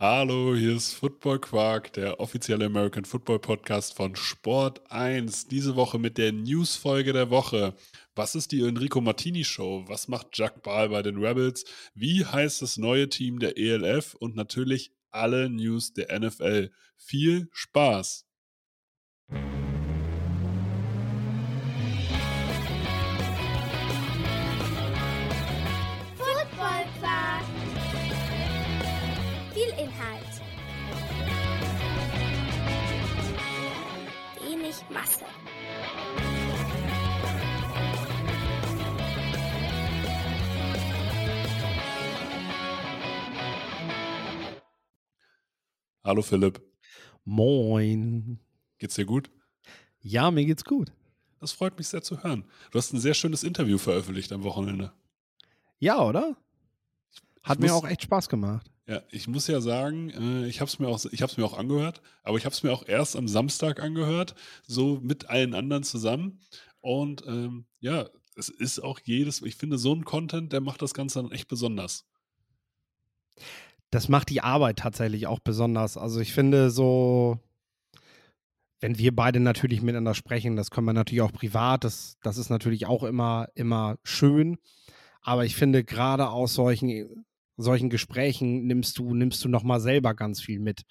Hallo, hier ist Football Quark, der offizielle American Football Podcast von Sport 1. Diese Woche mit der News-Folge der Woche. Was ist die Enrico Martini Show? Was macht Jack Ball bei den Rebels? Wie heißt das neue Team der ELF? Und natürlich alle News der NFL. Viel Spaß! Masse. Hallo Philipp, Moin. geht's dir gut? Ja, mir geht's gut. Das freut mich sehr zu hören. Du hast ein sehr schönes Interview veröffentlicht am Wochenende. Ja, oder? Hat Ich mir muss- auch echt Spaß gemacht. Ja, ich muss ja sagen, äh, ich habe es mir, auch- ich mir auch angehört, aber ich habe es mir auch erst am Samstag angehört, so mit allen anderen zusammen. Und ähm, ja, es ist auch jedes, ich finde, so ein Content, der macht das Ganze dann echt besonders. Das macht die Arbeit tatsächlich auch besonders. Also ich finde so, wenn wir beide natürlich miteinander sprechen, das können wir natürlich auch privat, das, das ist natürlich auch immer, immer schön. Aber ich finde, gerade aus solchen, solchen Gesprächen nimmst du, nimmst du nochmal selber ganz viel mit,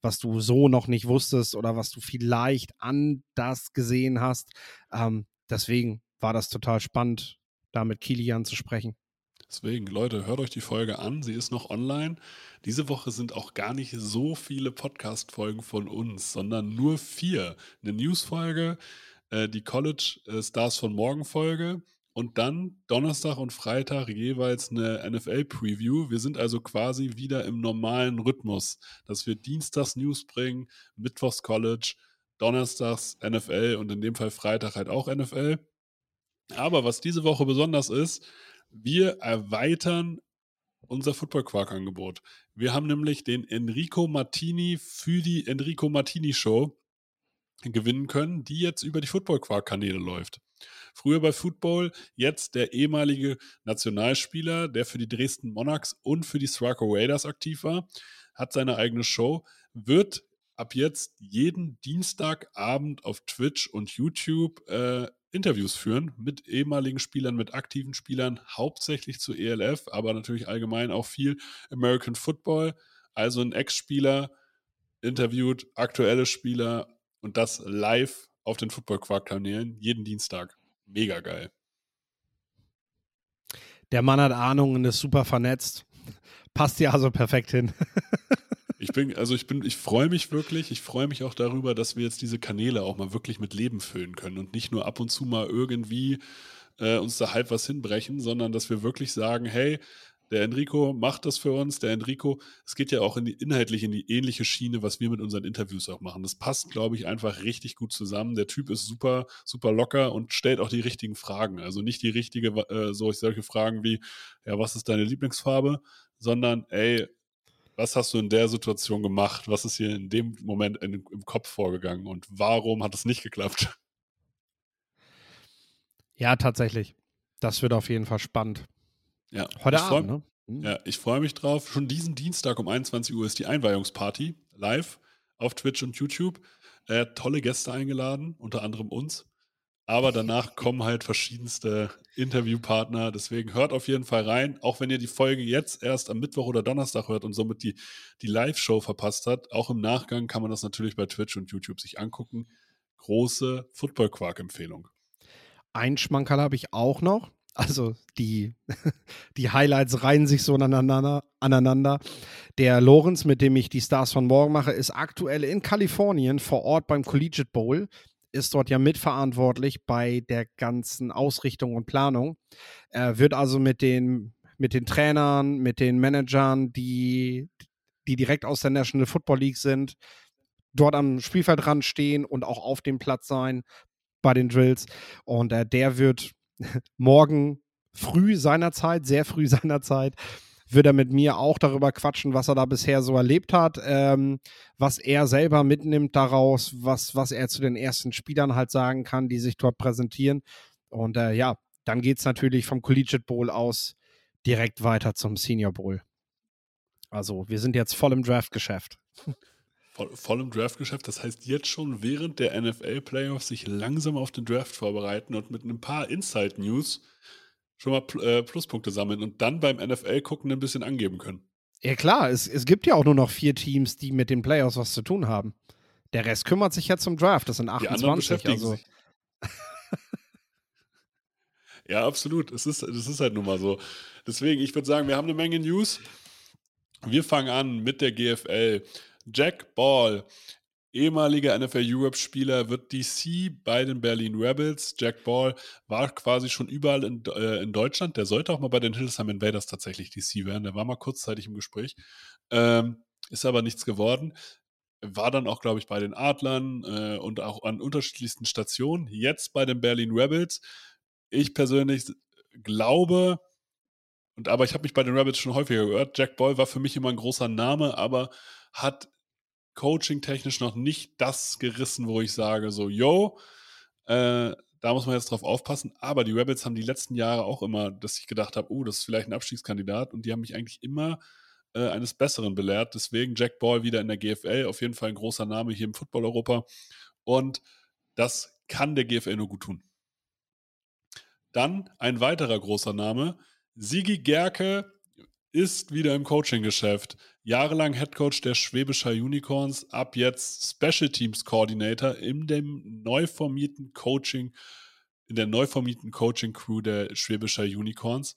was du so noch nicht wusstest oder was du vielleicht anders gesehen hast. Ähm, deswegen war das total spannend, da mit Kilian zu sprechen. Deswegen, Leute, hört euch die Folge an. Sie ist noch online. Diese Woche sind auch gar nicht so viele Podcast-Folgen von uns, sondern nur vier. Eine News-Folge, äh, die College äh, Stars von Morgen-Folge und dann Donnerstag und Freitag jeweils eine NFL-Preview. Wir sind also quasi wieder im normalen Rhythmus, dass wir Dienstags News bringen, Mittwochs College, Donnerstags NFL und in dem Fall Freitag halt auch NFL. Aber was diese Woche besonders ist, wir erweitern unser Football Quark Angebot. Wir haben nämlich den Enrico Martini für die Enrico Martini Show gewinnen können, die jetzt über die Football Quark Kanäle läuft. Früher bei Football, jetzt der ehemalige Nationalspieler, der für die Dresden Monarchs und für die Sraco Raiders aktiv war, hat seine eigene Show, wird ab jetzt jeden Dienstagabend auf Twitch und YouTube äh, Interviews führen mit ehemaligen Spielern, mit aktiven Spielern, hauptsächlich zu ELF, aber natürlich allgemein auch viel American Football. Also ein Ex-Spieler interviewt aktuelle Spieler und das live auf den Football Quark Kanälen jeden Dienstag. Mega geil. Der Mann hat Ahnung und ist super vernetzt. Passt ja also perfekt hin. Ich bin, also ich bin, ich freue mich wirklich, ich freue mich auch darüber, dass wir jetzt diese Kanäle auch mal wirklich mit Leben füllen können und nicht nur ab und zu mal irgendwie äh, uns da halb was hinbrechen, sondern dass wir wirklich sagen, hey, der Enrico macht das für uns, der Enrico, es geht ja auch in die, inhaltlich in die ähnliche Schiene, was wir mit unseren Interviews auch machen. Das passt, glaube ich, einfach richtig gut zusammen. Der Typ ist super, super locker und stellt auch die richtigen Fragen. Also nicht die richtige, äh, so, solche Fragen wie, ja, was ist deine Lieblingsfarbe, sondern, ey, was hast du in der Situation gemacht? Was ist hier in dem Moment in, im Kopf vorgegangen und warum hat es nicht geklappt? Ja, tatsächlich. Das wird auf jeden Fall spannend. Ja, Heute ich Abend, ne? Hm. Ja, ich freue mich drauf. Schon diesen Dienstag um 21 Uhr ist die Einweihungsparty live auf Twitch und YouTube. Äh, tolle Gäste eingeladen, unter anderem uns. Aber danach kommen halt verschiedenste Interviewpartner. Deswegen hört auf jeden Fall rein. Auch wenn ihr die Folge jetzt erst am Mittwoch oder Donnerstag hört und somit die, die Live-Show verpasst habt, auch im Nachgang kann man das natürlich bei Twitch und YouTube sich angucken. Große Football-Quark-Empfehlung. Ein Schmankerl habe ich auch noch. Also die, die Highlights reihen sich so aneinander, aneinander. Der Lorenz, mit dem ich die Stars von morgen mache, ist aktuell in Kalifornien vor Ort beim Collegiate Bowl. Ist dort ja mitverantwortlich bei der ganzen Ausrichtung und Planung. Er wird also mit den, mit den Trainern, mit den Managern, die, die direkt aus der National Football League sind, dort am Spielfeldrand stehen und auch auf dem Platz sein bei den Drills. Und äh, der wird morgen früh seiner Zeit, sehr früh seiner Zeit, wird er mit mir auch darüber quatschen, was er da bisher so erlebt hat, ähm, was er selber mitnimmt daraus, was, was er zu den ersten Spielern halt sagen kann, die sich dort präsentieren. Und äh, ja, dann geht es natürlich vom Collegiate Bowl aus direkt weiter zum Senior Bowl. Also wir sind jetzt voll im Draft-Geschäft. Voll, voll im Draftgeschäft. Das heißt, jetzt schon während der NFL-Playoffs sich langsam auf den Draft vorbereiten und mit ein paar Inside-News schon mal äh, Pluspunkte sammeln und dann beim NFL-Gucken ein bisschen angeben können. Ja klar, es, es gibt ja auch nur noch vier Teams, die mit den Playoffs was zu tun haben. Der Rest kümmert sich ja zum Draft. Das sind 28. also. ja, absolut. Es ist, das ist halt nun mal so. Deswegen, ich würde sagen, wir haben eine Menge News. Wir fangen an mit der GFL. Jack Ball, ehemaliger NFL Europe-Spieler, wird DC bei den Berlin Rebels. Jack Ball war quasi schon überall in, äh, in Deutschland. Der sollte auch mal bei den Hildesheim Invaders tatsächlich DC werden. Der war mal kurzzeitig im Gespräch. Ähm, ist aber nichts geworden. War dann auch, glaube ich, bei den Adlern äh, und auch an unterschiedlichsten Stationen. Jetzt bei den Berlin Rebels. Ich persönlich glaube, und aber ich habe mich bei den Rebels schon häufiger gehört, Jack Ball war für mich immer ein großer Name, aber hat coaching-technisch noch nicht das gerissen, wo ich sage, so, yo, äh, da muss man jetzt drauf aufpassen. Aber die Rebels haben die letzten Jahre auch immer, dass ich gedacht habe, oh, das ist vielleicht ein Abstiegskandidat. Und die haben mich eigentlich immer äh, eines Besseren belehrt. Deswegen Jack Ball wieder in der GFL, auf jeden Fall ein großer Name hier im Football-Europa. Und das kann der GFL nur gut tun. Dann ein weiterer großer Name, Sigi Gerke ist wieder im Coaching-Geschäft. Jahrelang Headcoach der Schwäbischer Unicorns, ab jetzt Special Teams Coordinator in dem neu formierten Coaching, in der neu formierten Coaching-Crew der Schwäbischer Unicorns.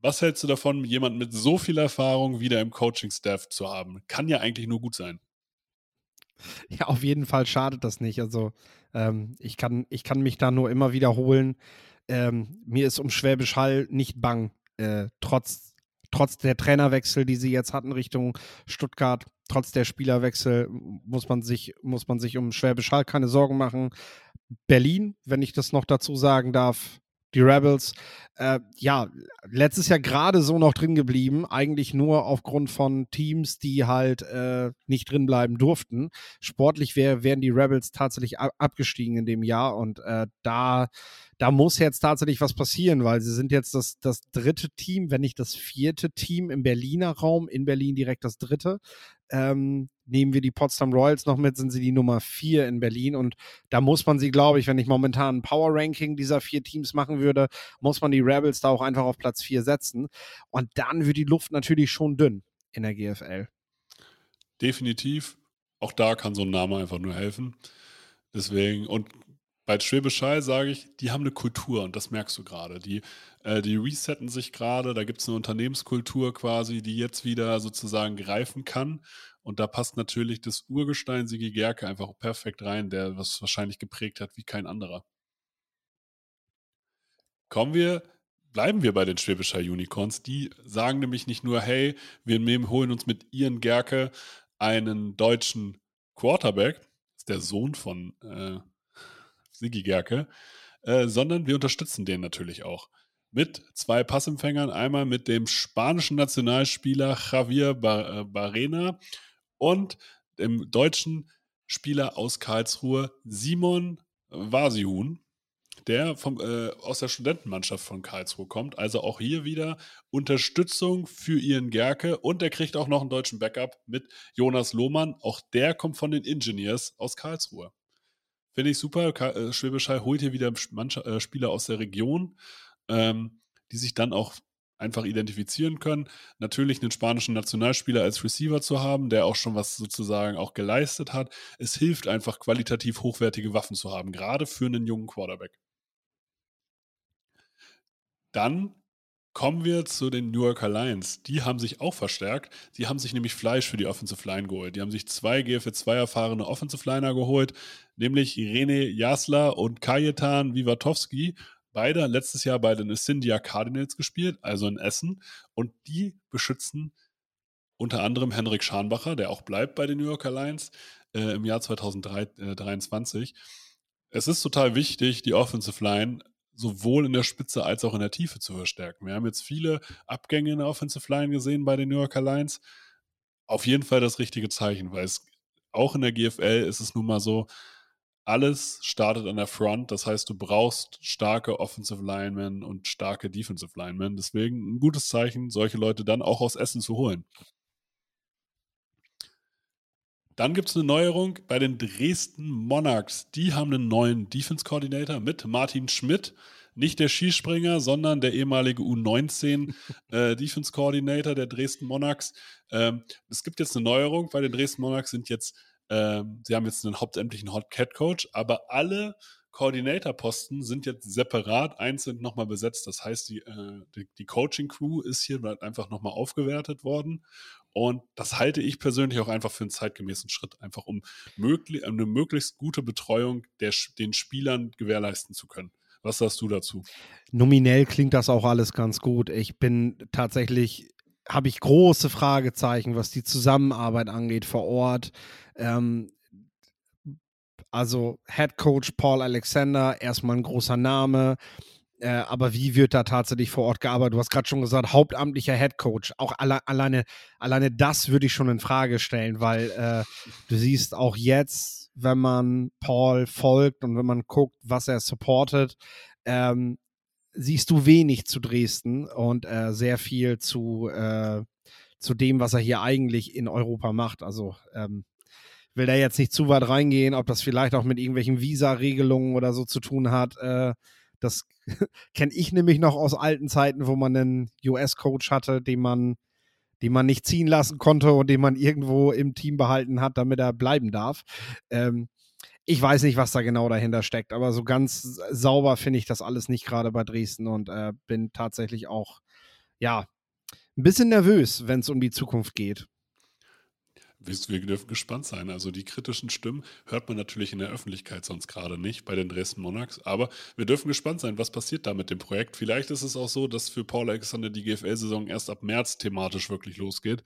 Was hältst du davon, jemanden mit so viel Erfahrung wieder im Coaching-Staff zu haben? Kann ja eigentlich nur gut sein. Ja, auf jeden Fall schadet das nicht. Also ähm, ich, kann, ich kann mich da nur immer wiederholen. Ähm, mir ist um Schwäbisch Hall nicht bang, äh, trotz trotz der Trainerwechsel, die sie jetzt hatten Richtung Stuttgart, trotz der Spielerwechsel, muss man sich, muss man sich um Schwäbisch Hall keine Sorgen machen. Berlin, wenn ich das noch dazu sagen darf, die Rebels, äh, ja, letztes Jahr gerade so noch drin geblieben, eigentlich nur aufgrund von Teams, die halt äh, nicht drin bleiben durften. Sportlich wär, wären die Rebels tatsächlich abgestiegen in dem Jahr und äh, da da muss jetzt tatsächlich was passieren, weil sie sind jetzt das, das dritte Team, wenn nicht das vierte Team im Berliner Raum, in Berlin direkt das dritte. Ähm, nehmen wir die Potsdam Royals noch mit, sind sie die Nummer vier in Berlin. Und da muss man sie, glaube ich, wenn ich momentan ein Power Ranking dieser vier Teams machen würde, muss man die Rebels da auch einfach auf Platz vier setzen. Und dann wird die Luft natürlich schon dünn in der GFL. Definitiv. Auch da kann so ein Name einfach nur helfen. Deswegen, und bei Schwäbisch sage ich, die haben eine Kultur und das merkst du gerade. Die, äh, die resetten sich gerade, da gibt es eine Unternehmenskultur quasi, die jetzt wieder sozusagen greifen kann. Und da passt natürlich das Urgestein Sigi Gerke einfach perfekt rein, der was wahrscheinlich geprägt hat wie kein anderer. Kommen wir, bleiben wir bei den Schwäbischer Unicorns. Die sagen nämlich nicht nur, hey, wir nehmen, holen uns mit Ian Gerke einen deutschen Quarterback, ist der Sohn von äh, Sigi Gerke, äh, sondern wir unterstützen den natürlich auch. Mit zwei Passempfängern, einmal mit dem spanischen Nationalspieler Javier Bar äh, Barrena und dem deutschen Spieler aus Karlsruhe Simon Vasihun, der vom, äh, aus der Studentenmannschaft von Karlsruhe kommt. Also auch hier wieder Unterstützung für Ian Gerke und er kriegt auch noch einen deutschen Backup mit Jonas Lohmann. Auch der kommt von den Engineers aus Karlsruhe. Finde ich super. Äh, Schwäbisch Hall holt hier wieder Mannschaft, äh, Spieler aus der Region, ähm, die sich dann auch einfach identifizieren können. Natürlich einen spanischen Nationalspieler als Receiver zu haben, der auch schon was sozusagen auch geleistet hat. Es hilft einfach, qualitativ hochwertige Waffen zu haben, gerade für einen jungen Quarterback. Dann Kommen wir zu den New Yorker Lions. Die haben sich auch verstärkt. Sie haben sich nämlich Fleisch für die Offensive Line geholt. Die haben sich zwei GFL2 erfahrene Offensive Liner geholt, nämlich Irene Jasla und Kajetan Wiwatowski. Beide letztes Jahr bei den Cindia Cardinals gespielt, also in Essen. Und die beschützen unter anderem Henrik Scharnbacher, der auch bleibt bei den New Yorker Lions äh, im Jahr 2023. Es ist total wichtig, die Offensive Line sowohl in der Spitze als auch in der Tiefe zu verstärken. Wir haben jetzt viele Abgänge in der Offensive Line gesehen bei den New Yorker Lions. Auf jeden Fall das richtige Zeichen, weil es auch in der GFL ist es nun mal so, alles startet an der Front. Das heißt, du brauchst starke Offensive Linemen und starke Defensive Linemen. Deswegen ein gutes Zeichen, solche Leute dann auch aus Essen zu holen. Dann gibt es eine Neuerung bei den Dresden Monarchs. Die haben einen neuen Defense Coordinator mit Martin Schmidt. Nicht der Skispringer, sondern der ehemalige U19 äh, Defense Coordinator der Dresden Monarchs. Ähm, es gibt jetzt eine Neuerung. Bei den Dresden Monarchs sind jetzt, ähm, sie haben jetzt einen hauptamtlichen Hot Cat Coach, aber alle Coordinator-Posten sind jetzt separat einzeln nochmal besetzt. Das heißt, die, äh, die, die Coaching-Crew ist hier einfach nochmal aufgewertet worden. Und das halte ich persönlich auch einfach für einen zeitgemäßen Schritt, einfach um möglich, eine möglichst gute Betreuung der, den Spielern gewährleisten zu können. Was sagst du dazu? Nominell klingt das auch alles ganz gut. Ich bin tatsächlich, habe ich große Fragezeichen, was die Zusammenarbeit angeht vor Ort. Ähm, also Head Coach Paul Alexander, erstmal ein großer Name. Äh, aber wie wird da tatsächlich vor Ort gearbeitet? Du hast gerade schon gesagt, hauptamtlicher Head Coach. Auch alle, alleine, alleine das würde ich schon in Frage stellen, weil äh, du siehst auch jetzt, wenn man Paul folgt und wenn man guckt, was er supportet, ähm, siehst du wenig zu Dresden und äh, sehr viel zu, äh, zu dem, was er hier eigentlich in Europa macht. Also ähm, will da jetzt nicht zu weit reingehen, ob das vielleicht auch mit irgendwelchen Visa-Regelungen oder so zu tun hat. Äh, das kenne ich nämlich noch aus alten Zeiten, wo man einen US-Coach hatte, den man, den man nicht ziehen lassen konnte und den man irgendwo im Team behalten hat, damit er bleiben darf. Ähm, ich weiß nicht, was da genau dahinter steckt, aber so ganz sauber finde ich das alles nicht gerade bei Dresden und äh, bin tatsächlich auch, ja, ein bisschen nervös, wenn es um die Zukunft geht. Wir dürfen gespannt sein. Also die kritischen Stimmen hört man natürlich in der Öffentlichkeit sonst gerade nicht bei den Dresden Monarchs. Aber wir dürfen gespannt sein, was passiert da mit dem Projekt. Vielleicht ist es auch so, dass für Paul Alexander die GFL-Saison erst ab März thematisch wirklich losgeht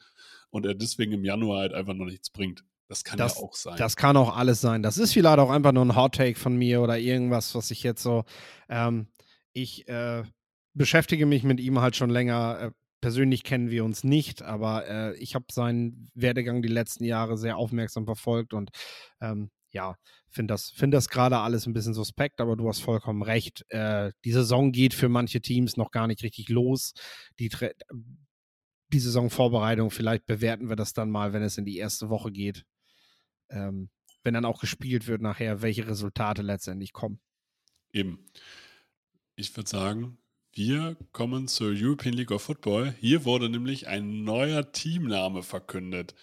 und er deswegen im Januar halt einfach noch nichts bringt. Das kann das, ja auch sein. Das kann auch alles sein. Das ist vielleicht auch einfach nur ein Hot Take von mir oder irgendwas, was ich jetzt so. Ähm, ich äh, beschäftige mich mit ihm halt schon länger. Äh, persönlich kennen wir uns nicht, aber äh, ich habe seinen Werdegang die letzten Jahre sehr aufmerksam verfolgt und ähm, ja, finde das, find das gerade alles ein bisschen suspekt, aber du hast vollkommen recht. Äh, die Saison geht für manche Teams noch gar nicht richtig los. Die, die Saisonvorbereitung, vielleicht bewerten wir das dann mal, wenn es in die erste Woche geht. Ähm, wenn dann auch gespielt wird nachher, welche Resultate letztendlich kommen. Eben. Ich würde sagen, wir kommen zur European League of Football. Hier wurde nämlich ein neuer Teamname verkündet.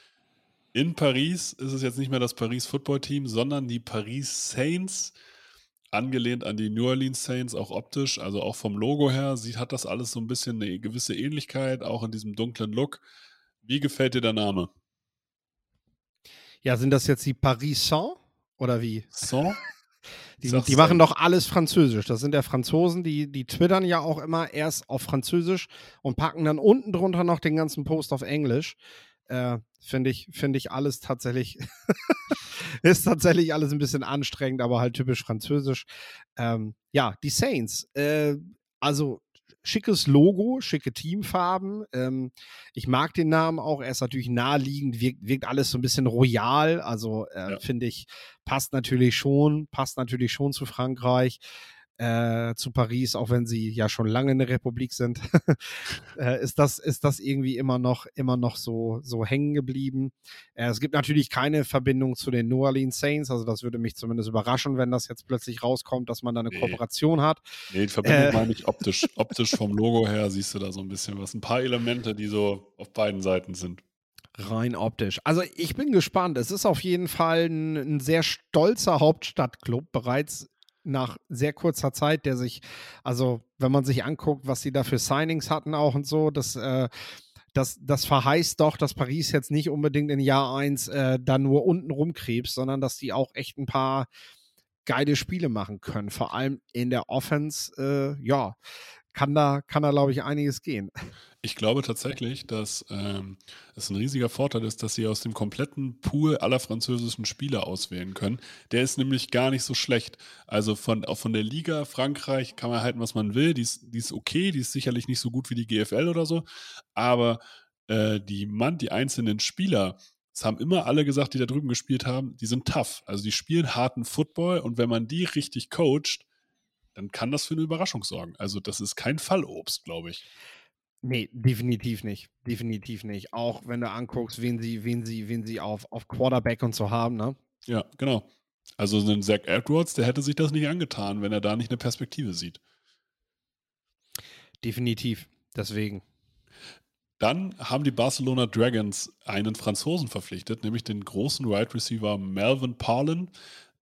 In Paris ist es jetzt nicht mehr das Paris Football Team, sondern die Paris Saints. Angelehnt an die New Orleans Saints, auch optisch, also auch vom Logo her, sieht, hat das alles so ein bisschen eine gewisse Ähnlichkeit, auch in diesem dunklen Look. Wie gefällt dir der Name? Ja, sind das jetzt die Paris Saint oder wie? Saint? Die, die machen doch alles Französisch. Das sind ja Franzosen, die, die twittern ja auch immer erst auf Französisch und packen dann unten drunter noch den ganzen Post auf Englisch. Äh, Finde ich, find ich alles tatsächlich, ist tatsächlich alles ein bisschen anstrengend, aber halt typisch französisch. Ähm, ja, die Saints. Äh, also schickes Logo, schicke Teamfarben. Ähm, ich mag den Namen auch. Er ist natürlich naheliegend, wirkt, wirkt alles so ein bisschen royal. Also äh, ja. finde ich, passt natürlich schon, passt natürlich schon zu Frankreich äh, zu Paris, auch wenn sie ja schon lange eine Republik sind, äh, ist das ist das irgendwie immer noch immer noch so so hängen geblieben. Äh, es gibt natürlich keine Verbindung zu den New Orleans Saints, also das würde mich zumindest überraschen, wenn das jetzt plötzlich rauskommt, dass man da eine nee. Kooperation hat. Nee, die Verbindung äh, meine ich optisch. optisch vom Logo her siehst du da so ein bisschen was, ein paar Elemente, die so auf beiden Seiten sind rein optisch. Also ich bin gespannt. Es ist auf jeden Fall ein, ein, sehr stolzer Hauptstadtclub, bereits nach sehr kurzer Zeit, der sich, also wenn man sich anguckt, was sie da für Signings hatten auch und so, das, äh, das, das verheißt doch, dass Paris jetzt nicht unbedingt in Jahr 1 äh, da nur unten rumkrebst, sondern dass die auch echt ein paar geile Spiele machen können. Vor allem in der Offense, äh, ja, kann da, kann da, glaube ich, einiges gehen. Ich glaube tatsächlich, dass ähm, es ein riesiger Vorteil ist, dass sie aus dem kompletten Pool aller französischen Spieler auswählen können. Der ist nämlich gar nicht so schlecht. Also von, auch von der Liga Frankreich kann man halten, was man will. Die ist, die ist okay, die ist sicherlich nicht so gut wie die GFL oder so. Aber äh, die Mann, die einzelnen Spieler, es haben immer alle gesagt, die da drüben gespielt haben, die sind tough. Also die spielen harten Football und wenn man die richtig coacht, dann kann das für eine Überraschung sorgen. Also das ist kein Fallobst, glaube ich. Nee, definitiv nicht. Definitiv nicht. Auch wenn du anguckst, wen sie, wen sie, wen sie auf, auf Quarterback und so haben, ne? Ja, genau. Also ein Zach Edwards, der hätte sich das nicht angetan, wenn er da nicht eine Perspektive sieht. Definitiv. Deswegen. Dann haben die Barcelona Dragons einen Franzosen verpflichtet, nämlich den großen Wide right Receiver Melvin Parlin.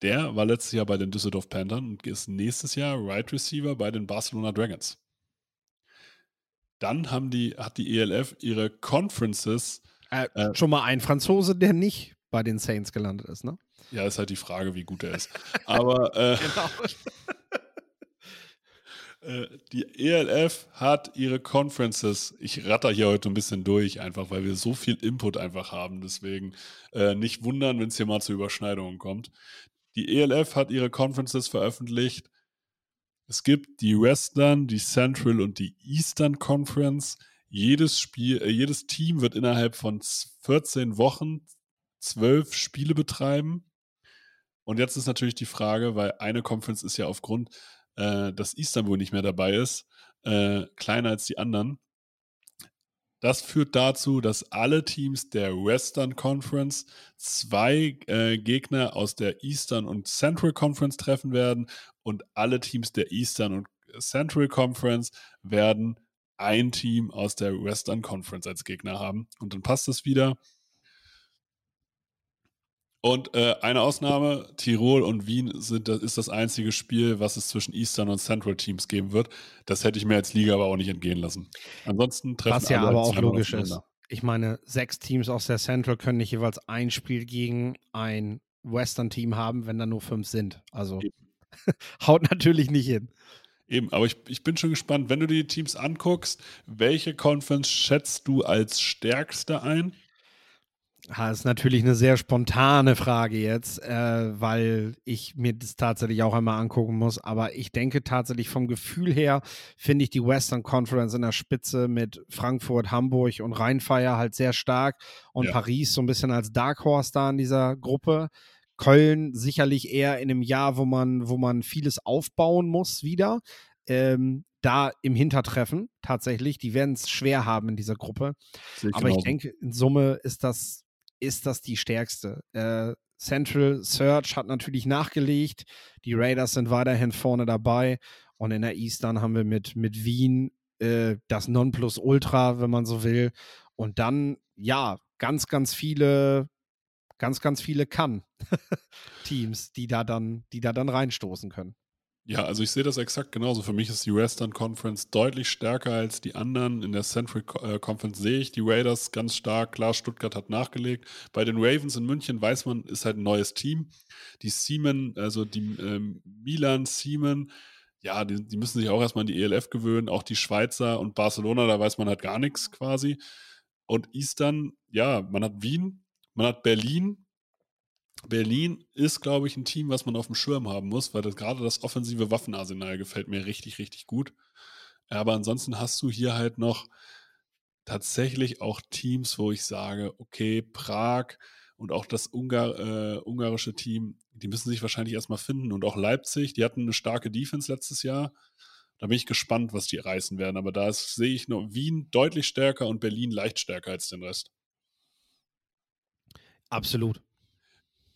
Der war letztes Jahr bei den Düsseldorf Panthers und ist nächstes Jahr Wide right Receiver bei den Barcelona Dragons. Dann haben die, hat die ELF ihre Conferences. Äh, äh, schon mal ein Franzose, der nicht bei den Saints gelandet ist, ne? Ja, ist halt die Frage, wie gut er ist. Aber äh, genau. Äh, die ELF hat ihre Conferences. Ich ratter hier heute ein bisschen durch, einfach weil wir so viel Input einfach haben. Deswegen äh, nicht wundern, wenn es hier mal zu Überschneidungen kommt. Die ELF hat ihre Conferences veröffentlicht. Es gibt die Western, die Central und die Eastern Conference. Jedes Spiel, äh, jedes Team wird innerhalb von 14 Wochen zwölf Spiele betreiben. Und jetzt ist natürlich die Frage, weil eine Conference ist ja aufgrund äh, dass Istanbul nicht mehr dabei ist, äh, kleiner als die anderen. Das führt dazu, dass alle Teams der Western Conference zwei äh, Gegner aus der Eastern und Central Conference treffen werden und alle Teams der Eastern und Central Conference werden ein Team aus der Western Conference als Gegner haben. Und dann passt es wieder. Und äh, eine Ausnahme, Tirol und Wien sind, das ist das einzige Spiel, was es zwischen Eastern und Central Teams geben wird. Das hätte ich mir als Liga aber auch nicht entgehen lassen. Ansonsten treffen Was ja aber auch logisch ist. Ich meine, sechs Teams aus der Central können nicht jeweils ein Spiel gegen ein Western-Team haben, wenn da nur fünf sind. Also haut natürlich nicht hin. Eben, aber ich, ich bin schon gespannt, wenn du dir die Teams anguckst, welche Conference schätzt du als stärkste ein? Das ist natürlich eine sehr spontane Frage jetzt, äh, weil ich mir das tatsächlich auch einmal angucken muss. Aber ich denke tatsächlich vom Gefühl her finde ich die Western Conference in der Spitze mit Frankfurt, Hamburg und Rheinfeier halt sehr stark und ja. Paris so ein bisschen als Dark Horse da in dieser Gruppe. Köln sicherlich eher in einem Jahr, wo man, wo man vieles aufbauen muss wieder. Ähm, da im Hintertreffen tatsächlich. Die werden es schwer haben in dieser Gruppe. Aber ich denke, in Summe ist das ist das die stärkste. Äh, Central Search hat natürlich nachgelegt. Die Raiders sind weiterhin vorne dabei. Und in der Eastern haben wir mit, mit Wien äh, das Nonplusultra, wenn man so will. Und dann, ja, ganz, ganz viele, ganz, ganz viele Kann-Teams, die da dann, die da dann reinstoßen können. Ja, also ich sehe das exakt genauso. Für mich ist die Western Conference deutlich stärker als die anderen. In der Central äh, Conference sehe ich die Raiders ganz stark. Klar, Stuttgart hat nachgelegt. Bei den Ravens in München weiß man, ist halt ein neues Team. Die Siemen, also die ähm, Milan, Siemen, ja, die, die, müssen sich auch erstmal an die ELF gewöhnen. Auch die Schweizer und Barcelona, da weiß man halt gar nichts quasi. Und Eastern, ja, man hat Wien, man hat Berlin, Berlin ist, glaube ich, ein Team, was man auf dem Schirm haben muss, weil das, gerade das offensive Waffenarsenal gefällt mir richtig, richtig gut. Aber ansonsten hast du hier halt noch tatsächlich auch Teams, wo ich sage, okay, Prag und auch das Ungar, äh, ungarische Team, die müssen sich wahrscheinlich erstmal finden. Und auch Leipzig, die hatten eine starke Defense letztes Jahr. Da bin ich gespannt, was die reißen werden. Aber da sehe ich noch Wien deutlich stärker und Berlin leicht stärker als den Rest. Absolut.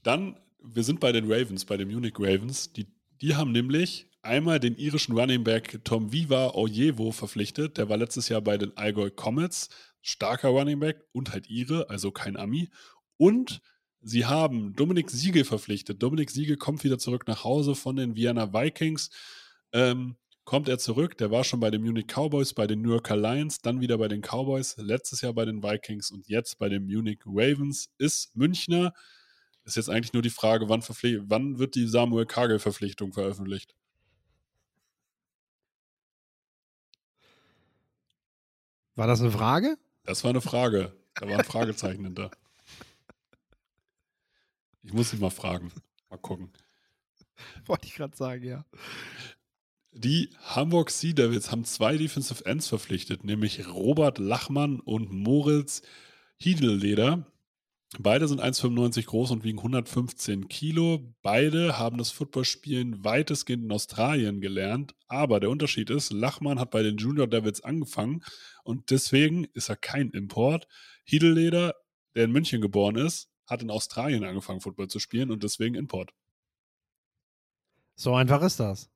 Dann, wir sind bei den Ravens, bei den Munich Ravens. Die, die haben nämlich einmal den irischen Running Back Tom Viva Ojevo verpflichtet. Der war letztes Jahr bei den Allgäu Comets. Starker Running Back und halt ihre, also kein Ami. Und sie haben Dominik Siegel verpflichtet. Dominik Siegel kommt wieder zurück nach Hause von den Vienna Vikings. Ähm, kommt er zurück. Der war schon bei den Munich Cowboys, bei den New Yorker Lions, dann wieder bei den Cowboys, letztes Jahr bei den Vikings und jetzt bei den Munich Ravens. Ist Münchner, ist jetzt eigentlich nur die Frage, wann, wann wird die Samuel Kagel-Verpflichtung veröffentlicht? War das eine Frage? Das war eine Frage. Da war ein Fragezeichen hinter. Ich muss dich mal fragen. Mal gucken. Wollte ich gerade sagen, ja. Die Hamburg Sea Devils haben zwei Defensive Ends verpflichtet, nämlich Robert Lachmann und Moritz Hiedelleder. Beide sind 1,95 groß und wiegen 115 Kilo. Beide haben das Footballspielen weitestgehend in Australien gelernt. Aber der Unterschied ist, Lachmann hat bei den Junior Devils angefangen und deswegen ist er kein Import. Hiedelleder, der in München geboren ist, hat in Australien angefangen, Football zu spielen und deswegen Import. So einfach ist das.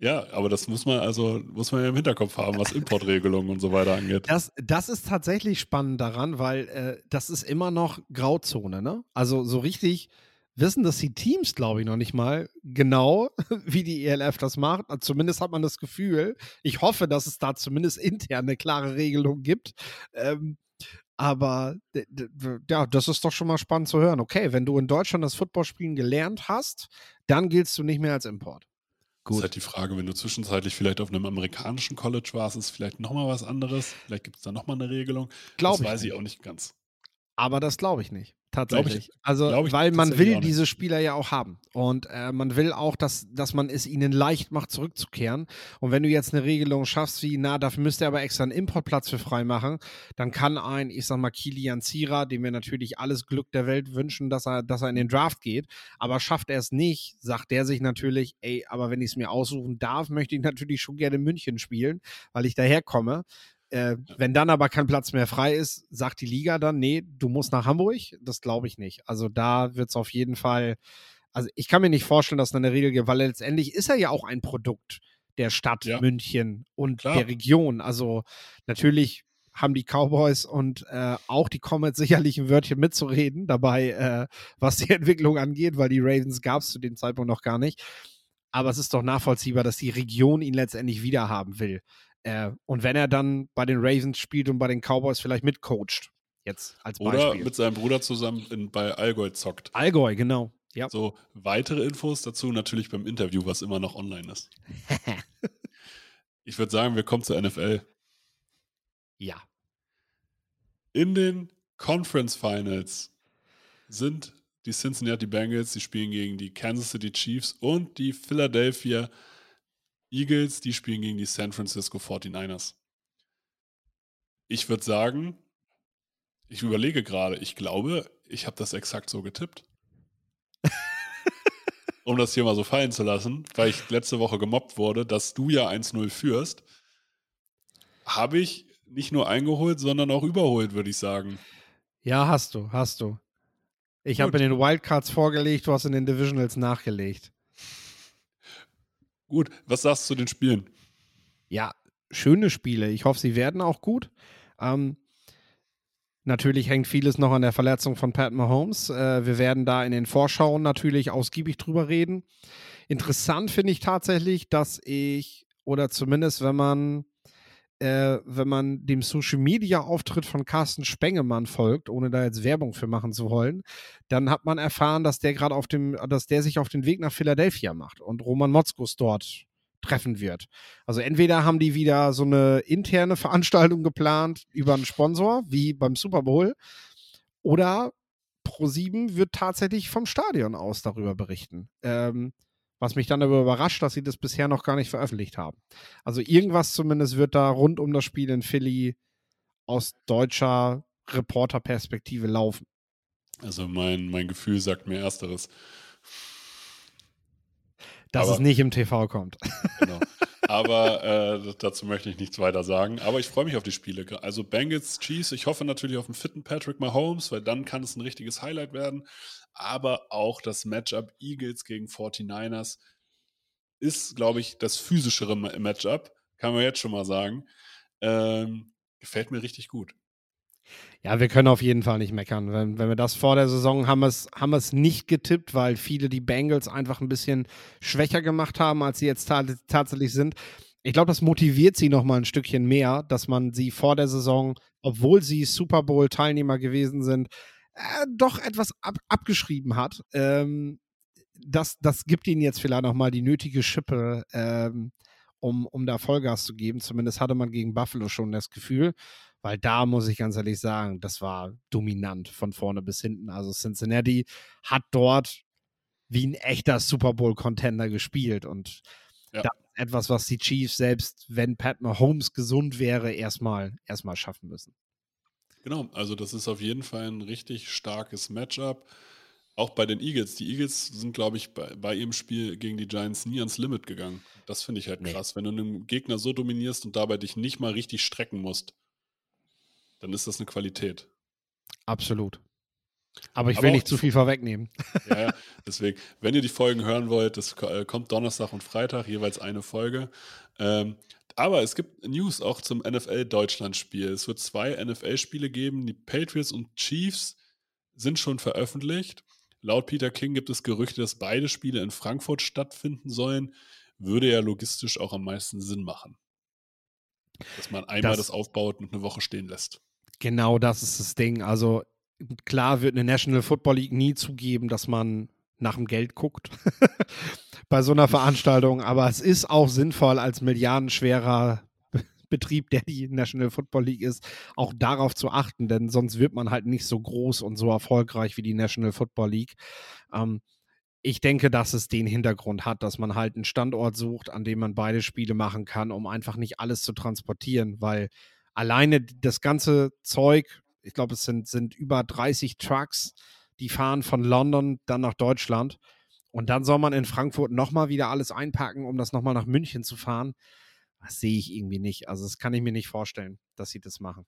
Ja, aber das muss man also muss man ja im Hinterkopf haben, was Importregelungen und so weiter angeht. Das, das ist tatsächlich spannend daran, weil äh, das ist immer noch Grauzone, ne? Also so richtig wissen das die Teams, glaube ich, noch nicht mal genau, wie die ELF das macht. Zumindest hat man das Gefühl. Ich hoffe, dass es da zumindest intern eine klare Regelung gibt. Ähm, aber ja, das ist doch schon mal spannend zu hören. Okay, wenn du in Deutschland das Footballspielen gelernt hast, dann giltst du nicht mehr als Import. Gut. Das ist halt die Frage, wenn du zwischenzeitlich vielleicht auf einem amerikanischen College warst, ist vielleicht nochmal was anderes. Vielleicht gibt es da nochmal eine Regelung. Glaube das weiß ich auch nicht ganz. Aber das glaube ich nicht. Tatsächlich. Ich, also, ich weil man will diese Spieler ja auch haben. Und äh, man will auch, dass, dass man es ihnen leicht macht, zurückzukehren. Und wenn du jetzt eine Regelung schaffst, wie, na, dafür müsst ihr aber extra einen Importplatz für frei machen, dann kann ein, ich sag mal, Kilian Zira, dem wir natürlich alles Glück der Welt wünschen, dass er, dass er in den Draft geht, aber schafft er es nicht, sagt der sich natürlich, ey, aber wenn ich es mir aussuchen darf, möchte ich natürlich schon gerne in München spielen, weil ich daherkomme. Äh, wenn dann aber kein Platz mehr frei ist, sagt die Liga dann, nee, du musst nach Hamburg. Das glaube ich nicht. Also da wird es auf jeden Fall, also ich kann mir nicht vorstellen, dass es eine Regel gibt, weil letztendlich ist er ja auch ein Produkt der Stadt ja. München und Klar. der Region. Also natürlich haben die Cowboys und äh, auch die Comets sicherlich ein Wörtchen mitzureden dabei, äh, was die Entwicklung angeht, weil die Ravens gab es zu dem Zeitpunkt noch gar nicht. Aber es ist doch nachvollziehbar, dass die Region ihn letztendlich wiederhaben will. Äh, und wenn er dann bei den Ravens spielt und bei den Cowboys vielleicht mitcoacht, jetzt als Beispiel. Oder mit seinem Bruder zusammen in, bei Allgäu zockt. Allgäu, genau. Ja. So, weitere Infos dazu natürlich beim Interview, was immer noch online ist. ich würde sagen, wir kommen zur NFL. Ja. In den Conference Finals sind die Cincinnati Bengals, die spielen gegen die Kansas City Chiefs und die Philadelphia Eagles, die spielen gegen die San Francisco 49ers. Ich würde sagen, ich überlege gerade, ich glaube, ich habe das exakt so getippt. um das hier mal so fallen zu lassen, weil ich letzte Woche gemobbt wurde, dass du ja 1-0 führst, habe ich nicht nur eingeholt, sondern auch überholt, würde ich sagen. Ja, hast du, hast du. Ich habe in den Wildcards vorgelegt, du hast in den Divisionals nachgelegt. Gut, was sagst du zu den Spielen? Ja, schöne Spiele. Ich hoffe, sie werden auch gut. Ähm, natürlich hängt vieles noch an der Verletzung von Pat Mahomes. Äh, wir werden da in den Vorschauen natürlich ausgiebig drüber reden. Interessant finde ich tatsächlich, dass ich, oder zumindest wenn man äh, wenn man dem Social Media Auftritt von Carsten Spengemann folgt, ohne da jetzt Werbung für machen zu wollen, dann hat man erfahren, dass der gerade auf dem, dass der sich auf den Weg nach Philadelphia macht und Roman Motzkus dort treffen wird. Also entweder haben die wieder so eine interne Veranstaltung geplant über einen Sponsor, wie beim Super Bowl, oder Pro7 wird tatsächlich vom Stadion aus darüber berichten. Ähm, was mich dann aber überrascht, dass sie das bisher noch gar nicht veröffentlicht haben. Also irgendwas zumindest wird da rund um das Spiel in Philly aus deutscher Reporterperspektive laufen. Also mein, mein Gefühl sagt mir ersteres. Dass aber, es nicht im TV kommt. Genau. Aber äh, dazu möchte ich nichts weiter sagen. Aber ich freue mich auf die Spiele. Also Bengals, Chiefs. Ich hoffe natürlich auf einen fitten Patrick Mahomes, weil dann kann es ein richtiges Highlight werden aber auch das Matchup Eagles gegen 49ers ist, glaube ich, das physischere Matchup, kann man jetzt schon mal sagen. Ähm, gefällt mir richtig gut. Ja, wir können auf jeden Fall nicht meckern. Wenn, wenn wir das vor der Saison haben, es, haben wir es nicht getippt, weil viele die Bengals einfach ein bisschen schwächer gemacht haben, als sie jetzt tatsächlich sind. Ich glaube, das motiviert sie noch mal ein Stückchen mehr, dass man sie vor der Saison, obwohl sie Super Bowl-Teilnehmer gewesen sind, äh, doch etwas ab, abgeschrieben hat. Ähm, das, das gibt ihnen jetzt vielleicht nochmal die nötige Schippe, ähm, um, um da Vollgas zu geben. Zumindest hatte man gegen Buffalo schon das Gefühl, weil da muss ich ganz ehrlich sagen, das war dominant von vorne bis hinten. Also Cincinnati hat dort wie ein echter Super Bowl-Contender gespielt und ja. das ist etwas, was die Chiefs selbst, wenn Pat Mahomes gesund wäre, erstmal erstmal schaffen müssen. Genau, also das ist auf jeden Fall ein richtig starkes Matchup. Auch bei den Eagles. Die Eagles sind, glaube ich, bei, bei ihrem Spiel gegen die Giants nie ans Limit gegangen. Das finde ich halt Nee. krass. Wenn du einen Gegner so dominierst und dabei dich nicht mal richtig strecken musst, dann ist das eine Qualität. Absolut. Aber ich Aber will auch nicht zu viel vorwegnehmen. Ja, ja, deswegen, wenn ihr die Folgen hören wollt, das ko- äh, kommt Donnerstag und Freitag, jeweils eine Folge. Ähm, aber es gibt News auch zum NFL-Deutschland-Spiel. Es wird zwei NFL-Spiele geben. Die Patriots und Chiefs sind schon veröffentlicht. Laut Peter King gibt es Gerüchte, dass beide Spiele in Frankfurt stattfinden sollen. Würde ja logistisch auch am meisten Sinn machen. Dass man einmal Das- das, aufbaut und eine Woche stehen lässt. Genau das ist das Ding. Also klar wird eine National Football League nie zugeben, dass man nach dem Geld guckt bei so einer Veranstaltung. Aber es ist auch sinnvoll als milliardenschwerer Be- Betrieb, der die National Football League ist, auch darauf zu achten, denn sonst wird man halt nicht so groß und so erfolgreich wie die National Football League. Ähm, ich denke, dass es den Hintergrund hat, dass man halt einen Standort sucht, an dem man beide Spiele machen kann, um einfach nicht alles zu transportieren, weil alleine das ganze Zeug, ich glaube, es sind, sind über 30 Trucks, die fahren von London dann nach Deutschland. Und dann soll man in Frankfurt nochmal wieder alles einpacken, um das nochmal nach München zu fahren. Das sehe ich irgendwie nicht. Also, das kann ich mir nicht vorstellen, dass sie das machen.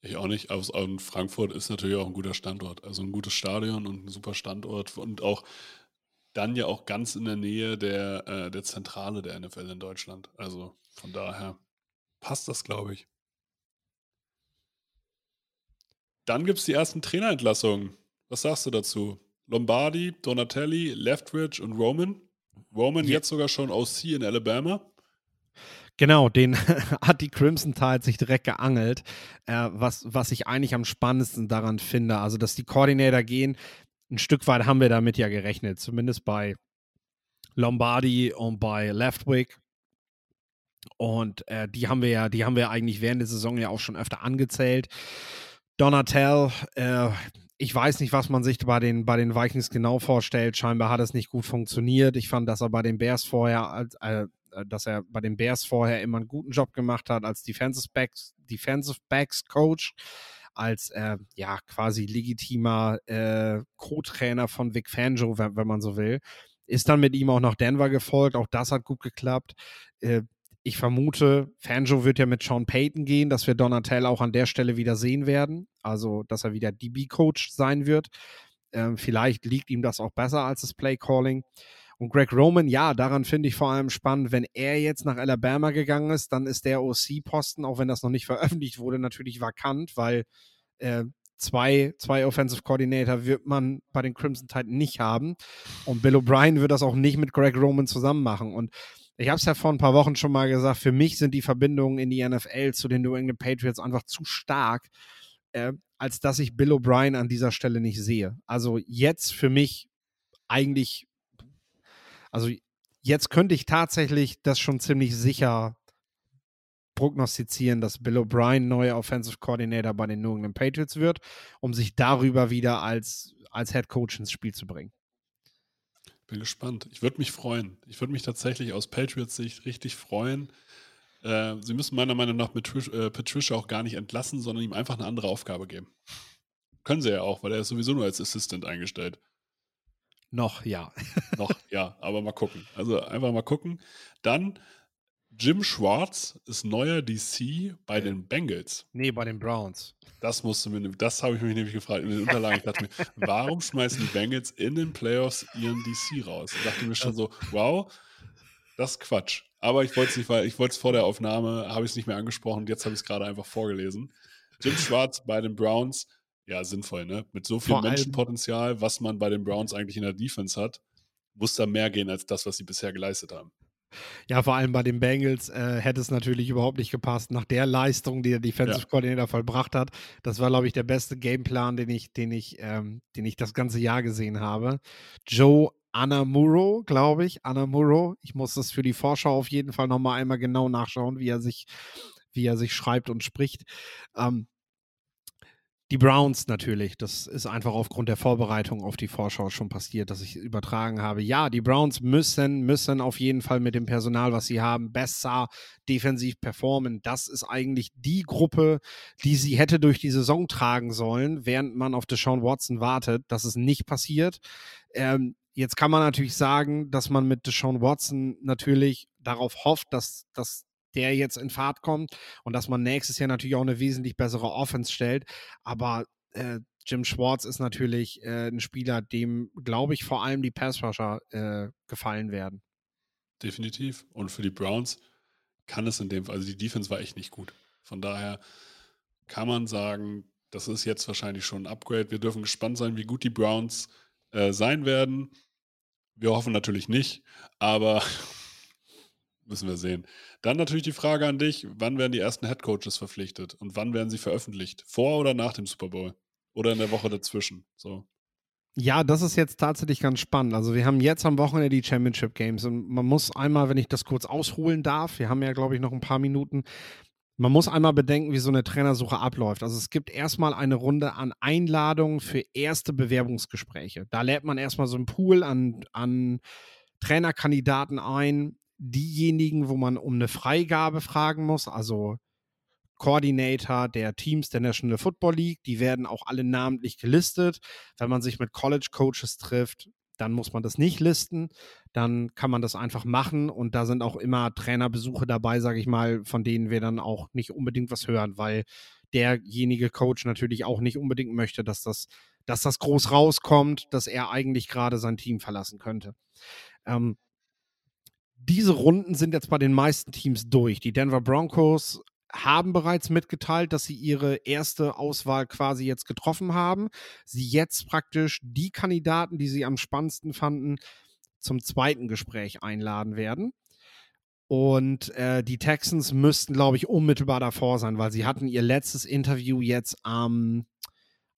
Ich auch nicht. Und Frankfurt ist natürlich auch ein guter Standort. Also ein gutes Stadion und ein super Standort. Und auch dann ja auch ganz in der Nähe der, äh, der Zentrale der NFL in Deutschland. Also von daher passt das, glaube ich. Dann gibt es die ersten Trainerentlassungen. Was sagst du dazu? Lombardi, Donatelli, Leftwich und Roman. Roman Ja. jetzt sogar schon OC in Alabama. Genau, den hat die Crimson Tide sich direkt geangelt. Äh, was, was ich eigentlich am spannendsten daran finde, also dass die Coordinator gehen, ein Stück weit haben wir damit ja gerechnet, zumindest bei Lombardi und bei Leftwick. Und äh, die haben wir ja, die haben wir eigentlich während der Saison ja auch schon öfter angezählt. Donatel, äh, ich weiß nicht, was man sich bei den, bei den Vikings genau vorstellt. Scheinbar hat es nicht gut funktioniert. Ich fand, dass er bei den Bears vorher, äh, dass er bei den Bears vorher immer einen guten Job gemacht hat als Defensive Backs, Defensive Backs Coach, als äh, ja quasi legitimer äh, Co-Trainer von Vic Fangio, wenn, wenn man so will. Ist dann mit ihm auch nach Denver gefolgt. Auch das hat gut geklappt. Äh, ich vermute, Fangio wird ja mit Sean Payton gehen, dass wir Donatel auch an der Stelle wieder sehen werden. Also, dass er wieder DB-Coach sein wird. Ähm, vielleicht liegt ihm das auch besser als das Play-Calling. Und Greg Roman, ja, daran finde ich vor allem spannend, wenn er jetzt nach Alabama gegangen ist, dann ist der OC-Posten, auch wenn das noch nicht veröffentlicht wurde, natürlich vakant, weil äh, zwei, zwei Offensive Coordinator wird man bei den Crimson Tide nicht haben. Und Bill O'Brien wird das auch nicht mit Greg Roman zusammen machen. Und ich habe es ja vor ein paar Wochen schon mal gesagt, für mich sind die Verbindungen in die NFL zu den New England Patriots einfach zu stark, äh, als dass ich Bill O'Brien an dieser Stelle nicht sehe. Also jetzt für mich eigentlich, also jetzt könnte ich tatsächlich das schon ziemlich sicher prognostizieren, dass Bill O'Brien neuer Offensive Coordinator bei den New England Patriots wird, um sich darüber wieder als, als Head Coach ins Spiel zu bringen. Bin gespannt. Ich würde mich freuen. Ich würde mich tatsächlich aus Patriots Sicht richtig freuen. Äh, sie müssen meiner Meinung nach Trish, äh, Patricia auch gar nicht entlassen, sondern ihm einfach eine andere Aufgabe geben. Können sie ja auch, weil er ist sowieso nur als Assistant eingestellt. Noch, ja. Noch, ja, aber mal gucken. Also einfach mal gucken. Dann Jim Schwartz ist neuer DC bei den Bengals. Nee, bei den Browns. Das musste mir, das habe ich mich nämlich gefragt in den Unterlagen. Ich dachte mir, warum schmeißen die Bengals in den Playoffs ihren DC raus? Ich dachte mir schon so, wow, das ist Quatsch. Aber ich wollte es nicht, weil ich wollte es vor der Aufnahme, habe ich es nicht mehr angesprochen und jetzt habe ich es gerade einfach vorgelesen. Jim Schwartz bei den Browns, ja, sinnvoll, ne? Mit so viel Vor Menschenpotenzial, was man bei den Browns eigentlich in der Defense hat, muss da mehr gehen als das, was sie bisher geleistet haben. Ja, vor allem bei den Bengals äh, hätte es natürlich überhaupt nicht gepasst. Nach der Leistung, die der Defensive Ja. Coordinator vollbracht hat, das war, glaube ich, der beste Gameplan, den ich, den ich, ähm, den ich das ganze Jahr gesehen habe. Joe Anamuro, glaube ich, Anamuro. Ich muss das für die Vorschau auf jeden Fall nochmal einmal genau nachschauen, wie er sich, wie er sich schreibt und spricht. Ähm, Die Browns natürlich. Das ist einfach aufgrund der Vorbereitung auf die Vorschau schon passiert, dass ich übertragen habe. Ja, die Browns müssen, müssen auf jeden Fall mit dem Personal, was sie haben, besser defensiv performen. Das ist eigentlich die Gruppe, die sie hätte durch die Saison tragen sollen, während man auf Deshaun Watson wartet. Das ist nicht passiert. Ähm, jetzt kann man natürlich sagen, dass man mit Deshaun Watson natürlich darauf hofft, dass, dass der jetzt in Fahrt kommt und dass man nächstes Jahr natürlich auch eine wesentlich bessere Offense stellt. Aber äh, Jim Schwartz ist natürlich äh, ein Spieler, dem, glaube ich, vor allem die Passrusher äh, gefallen werden. Definitiv. Und für die Browns kann es in dem Fall, also die Defense war echt nicht gut. Von daher kann man sagen, das ist jetzt wahrscheinlich schon ein Upgrade. Wir dürfen gespannt sein, wie gut die Browns äh, sein werden. Wir hoffen natürlich nicht, aber müssen wir sehen. Dann natürlich die Frage an dich: Wann werden die ersten Headcoaches verpflichtet und wann werden sie veröffentlicht? Vor oder nach dem Super Bowl? Oder in der Woche dazwischen? So. Ja, das ist jetzt tatsächlich ganz spannend. Also wir haben jetzt am Wochenende die Championship Games und man muss einmal, wenn ich das kurz ausholen darf, wir haben ja, glaube ich, noch ein paar Minuten, man muss einmal bedenken, wie so eine Trainersuche abläuft. Also es gibt erstmal eine Runde an Einladungen für erste Bewerbungsgespräche. Da lädt man erstmal so einen Pool an, an Trainerkandidaten ein, diejenigen, wo man um eine Freigabe fragen muss, also Coordinator der Teams der National Football League, die werden auch alle namentlich gelistet. Wenn man sich mit College Coaches trifft, dann muss man das nicht listen, dann kann man das einfach machen und da sind auch immer Trainerbesuche dabei, sage ich mal, von denen wir dann auch nicht unbedingt was hören, weil derjenige Coach natürlich auch nicht unbedingt möchte, dass das, dass das groß rauskommt, dass er eigentlich gerade sein Team verlassen könnte. Ähm, diese Runden sind jetzt bei den meisten Teams durch. Die Denver Broncos haben bereits mitgeteilt, dass sie ihre erste Auswahl quasi jetzt getroffen haben. Sie jetzt praktisch die Kandidaten, die sie am spannendsten fanden, zum zweiten Gespräch einladen werden. Und äh, die Texans müssten, glaube ich, unmittelbar davor sein, weil sie hatten ihr letztes Interview jetzt am,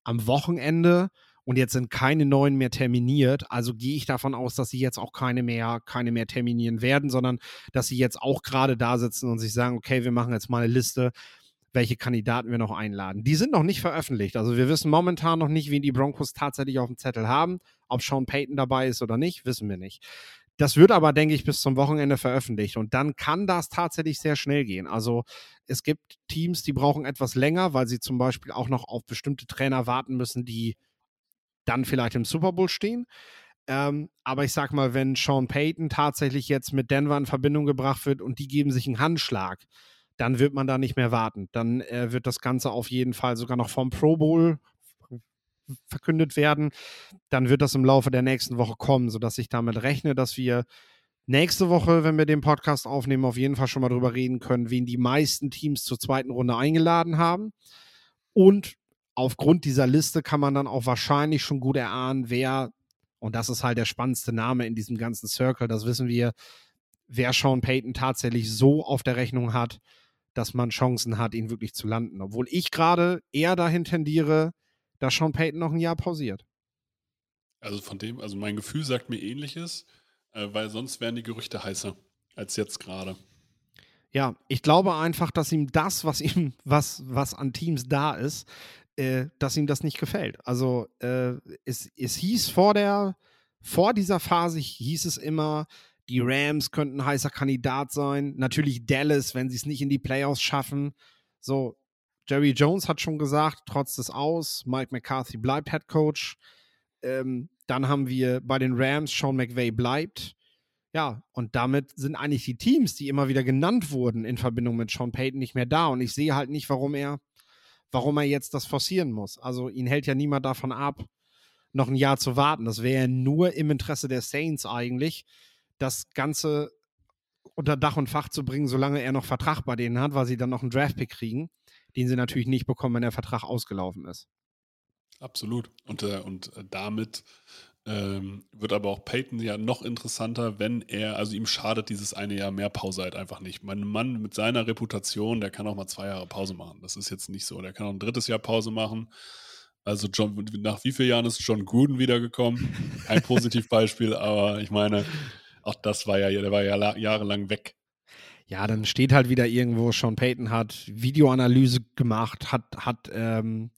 am Wochenende und jetzt sind keine neuen mehr terminiert. Also gehe ich davon aus, dass sie jetzt auch keine mehr, keine mehr terminieren werden, sondern dass sie jetzt auch gerade da sitzen und sich sagen, okay, wir machen jetzt mal eine Liste, welche Kandidaten wir noch einladen. Die sind noch nicht veröffentlicht. Also wir wissen momentan noch nicht, wen die Broncos tatsächlich auf dem Zettel haben. Ob Sean Payton dabei ist oder nicht, wissen wir nicht. Das wird aber, denke ich, bis zum Wochenende veröffentlicht. Und dann kann das tatsächlich sehr schnell gehen. Also es gibt Teams, die brauchen etwas länger, weil sie zum Beispiel auch noch auf bestimmte Trainer warten müssen, die dann vielleicht im Super Bowl stehen. Ähm, aber ich sag mal, wenn Sean Payton tatsächlich jetzt mit Denver in Verbindung gebracht wird und die geben sich einen Handschlag, dann wird man da nicht mehr warten. Dann äh, wird das Ganze auf jeden Fall sogar noch vom Pro Bowl verkündet werden. Dann wird das im Laufe der nächsten Woche kommen, sodass ich damit rechne, dass wir nächste Woche, wenn wir den Podcast aufnehmen, auf jeden Fall schon mal drüber reden können, wen die meisten Teams zur zweiten Runde eingeladen haben. Und aufgrund dieser Liste kann man dann auch wahrscheinlich schon gut erahnen, wer, und das ist halt der spannendste Name in diesem ganzen Circle, das wissen wir, wer Sean Payton tatsächlich so auf der Rechnung hat, dass man Chancen hat, ihn wirklich zu landen. Obwohl ich gerade eher dahin tendiere, dass Sean Payton noch ein Jahr pausiert. Also von dem, also mein Gefühl sagt mir ähnliches, äh, weil sonst wären die Gerüchte heißer als jetzt gerade. Ja, ich glaube einfach, dass ihm das, was ihm, was, was an Teams da ist, äh, dass ihm das nicht gefällt. Also äh, es, es hieß vor der, vor dieser Phase hieß es immer, die Rams könnten ein heißer Kandidat sein. Natürlich Dallas, wenn sie es nicht in die Playoffs schaffen. So, Jerry Jones hat schon gesagt, trotz des Aus, Mike McCarthy bleibt Head Coach. Ähm, dann haben wir bei den Rams, Sean McVay bleibt. Ja, und damit sind eigentlich die Teams, die immer wieder genannt wurden in Verbindung mit Sean Payton, nicht mehr da. Und ich sehe halt nicht, warum er warum er jetzt das forcieren muss. Also ihn hält ja niemand davon ab, noch ein Jahr zu warten. Das wäre nur im Interesse der Saints eigentlich, das Ganze unter Dach und Fach zu bringen, solange er noch Vertrag bei denen hat, weil sie dann noch einen Draftpick kriegen, den sie natürlich nicht bekommen, wenn der Vertrag ausgelaufen ist. Absolut. Und, äh, und äh, damit ähm, wird aber auch Peyton ja noch interessanter, wenn er, also ihm schadet dieses eine Jahr mehr Pause halt einfach nicht. Mein Mann mit seiner Reputation, der kann auch mal zwei Jahre Pause machen. Das ist jetzt nicht so. Der kann auch ein drittes Jahr Pause machen. Also John, nach wie vielen Jahren ist John Gruden wiedergekommen? Kein Positivbeispiel, aber ich meine, auch das war ja, der war ja jahrelang weg. Ja, dann steht halt wieder irgendwo, Sean Payton hat Videoanalyse gemacht, hat, hat ähm,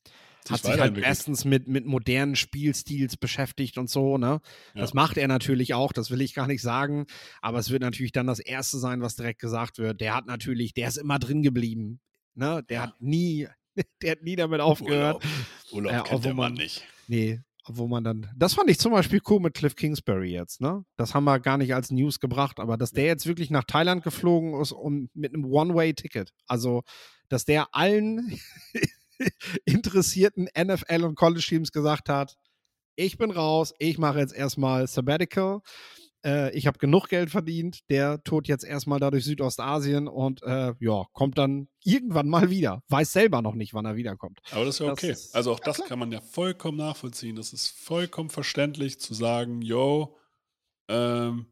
hat sich halt erstens mit, mit modernen Spielstils beschäftigt und so, ne? Das Ja. macht er natürlich auch, das will ich gar nicht sagen. Aber es wird natürlich dann das Erste sein, was direkt gesagt wird. Der hat natürlich, der ist immer drin geblieben. Ne? Der Ja. hat nie, der hat nie damit aufgehört. Urlaub, Urlaub Ja, kennt obwohl der Mann man- nicht. Nee, wo man dann. Das fand ich zum Beispiel cool mit Cliff Kingsbury jetzt, ne? Das haben wir gar nicht als News gebracht, aber dass der jetzt wirklich nach Thailand geflogen ist um, mit einem One-Way-Ticket. Also, dass der allen interessierten NFL- und College-Teams gesagt hat: Ich bin raus, ich mache jetzt erstmal Sabbatical. Äh, ich habe genug Geld verdient. Der tourt jetzt erstmal da durch Südostasien und äh, ja, kommt dann irgendwann mal wieder. Weiß selber noch nicht, wann er wiederkommt. Aber das ist ja Das okay. ist- also auch ja, das klar. kann man ja vollkommen nachvollziehen. Das ist vollkommen verständlich zu sagen, yo, ähm,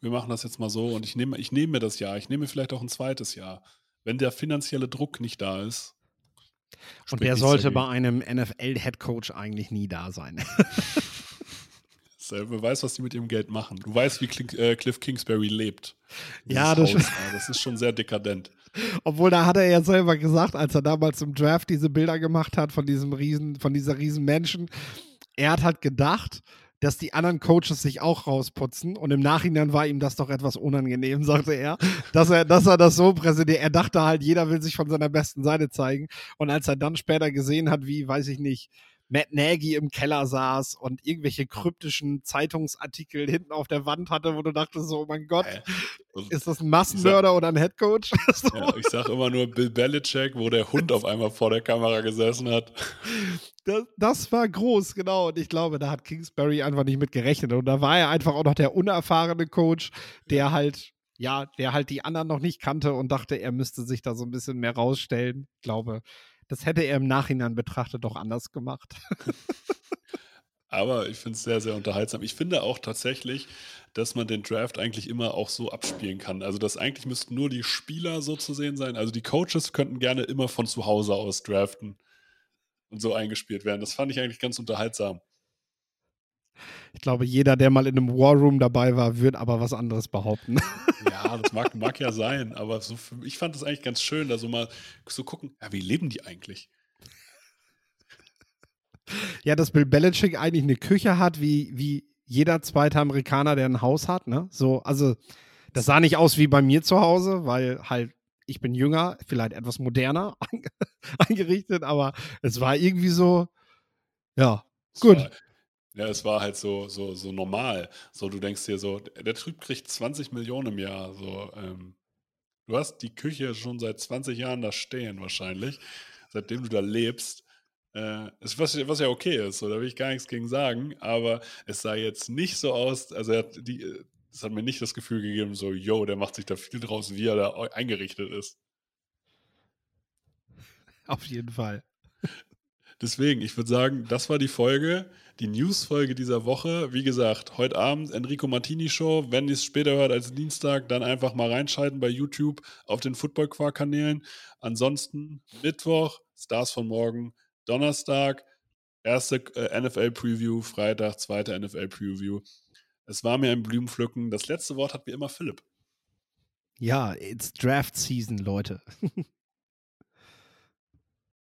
wir machen das jetzt mal so und ich nehme, ich nehme mir das Jahr, ich nehme mir vielleicht auch ein zweites Jahr. Wenn der finanzielle Druck nicht da ist. Und spricht der sollte bei einem NFL-Headcoach eigentlich nie da sein. Wer weiß, was die mit ihrem Geld machen. Du weißt, wie Cliff, äh, Cliff Kingsbury lebt. Ja, das- Haus, ja, das ist schon sehr dekadent. Obwohl, da hat er ja selber gesagt, als er damals im Draft diese Bilder gemacht hat von diesem riesen, von dieser riesen Menschen, er hat halt gedacht, dass die anderen Coaches sich auch rausputzen und im Nachhinein war ihm das doch etwas unangenehm, sagte er, dass er, dass er das so präsentiert. Er dachte halt, jeder will sich von seiner besten Seite zeigen und als er dann später gesehen hat, wie, weiß ich nicht, Matt Nagy im Keller saß und irgendwelche kryptischen Zeitungsartikel hinten auf der Wand hatte, wo du dachtest so, oh mein Gott, also, ist das ein Massenmörder oder ein Headcoach? so. ja, ich sage immer nur Bill Belichick, wo der Hund auf einmal vor der Kamera gesessen hat. Das, das war groß, genau. Und ich glaube, da hat Kingsbury einfach nicht mit gerechnet. Und da war er einfach auch noch der unerfahrene Coach, der halt, ja, der halt die anderen noch nicht kannte und dachte, er müsste sich da so ein bisschen mehr rausstellen. Ich glaube, das hätte er im Nachhinein betrachtet doch anders gemacht. Aber ich finde es sehr, sehr unterhaltsam. Ich finde auch tatsächlich, dass man den Draft eigentlich immer auch so abspielen kann. Also, dass eigentlich müssten nur die Spieler so zu sehen sein. Also, die Coaches könnten gerne immer von zu Hause aus draften und so eingespielt werden. Das fand ich eigentlich ganz unterhaltsam. Ich glaube, jeder, der mal in einem War Room dabei war, wird aber was anderes behaupten. Ja, das mag, mag ja sein, aber so für, ich fand es eigentlich ganz schön, da so mal zu gucken, ja, wie leben die eigentlich? ja, dass Bill Belichick eigentlich eine Küche hat, wie, wie jeder zweite Amerikaner, der ein Haus hat, ne? So, also, das sah nicht aus wie bei mir zu Hause, weil halt, ich bin jünger, vielleicht etwas moderner eingerichtet, aber es war irgendwie so, ja, Es Gut. War, ja, es war halt so, so, so normal. So, du denkst dir so, der Typ kriegt 20 Millionen im Jahr. So, ähm, du hast die Küche schon seit 20 Jahren da stehen, wahrscheinlich, seitdem du da lebst. Äh, ist, was, was ja okay ist, so, da will ich gar nichts gegen sagen, aber es sah jetzt nicht so aus, also er hat die, äh, es hat mir nicht das Gefühl gegeben, so, yo, der macht sich da viel draus, wie er da eingerichtet ist. auf jeden Fall. Deswegen, ich würde sagen, das war die Folge, die News-Folge dieser Woche. Wie gesagt, heute Abend Enrico Martini Show. Wenn ihr es später hört als Dienstag, dann einfach mal reinschalten bei YouTube auf den Football Quark Kanälen. Ansonsten Mittwoch, Stars von morgen, Donnerstag, erste äh, NFL Preview, Freitag, zweite NFL Preview. Es war mir ein Blumenpflücken. Das letzte Wort hat wie immer Philipp. Ja, it's Draft Season, Leute.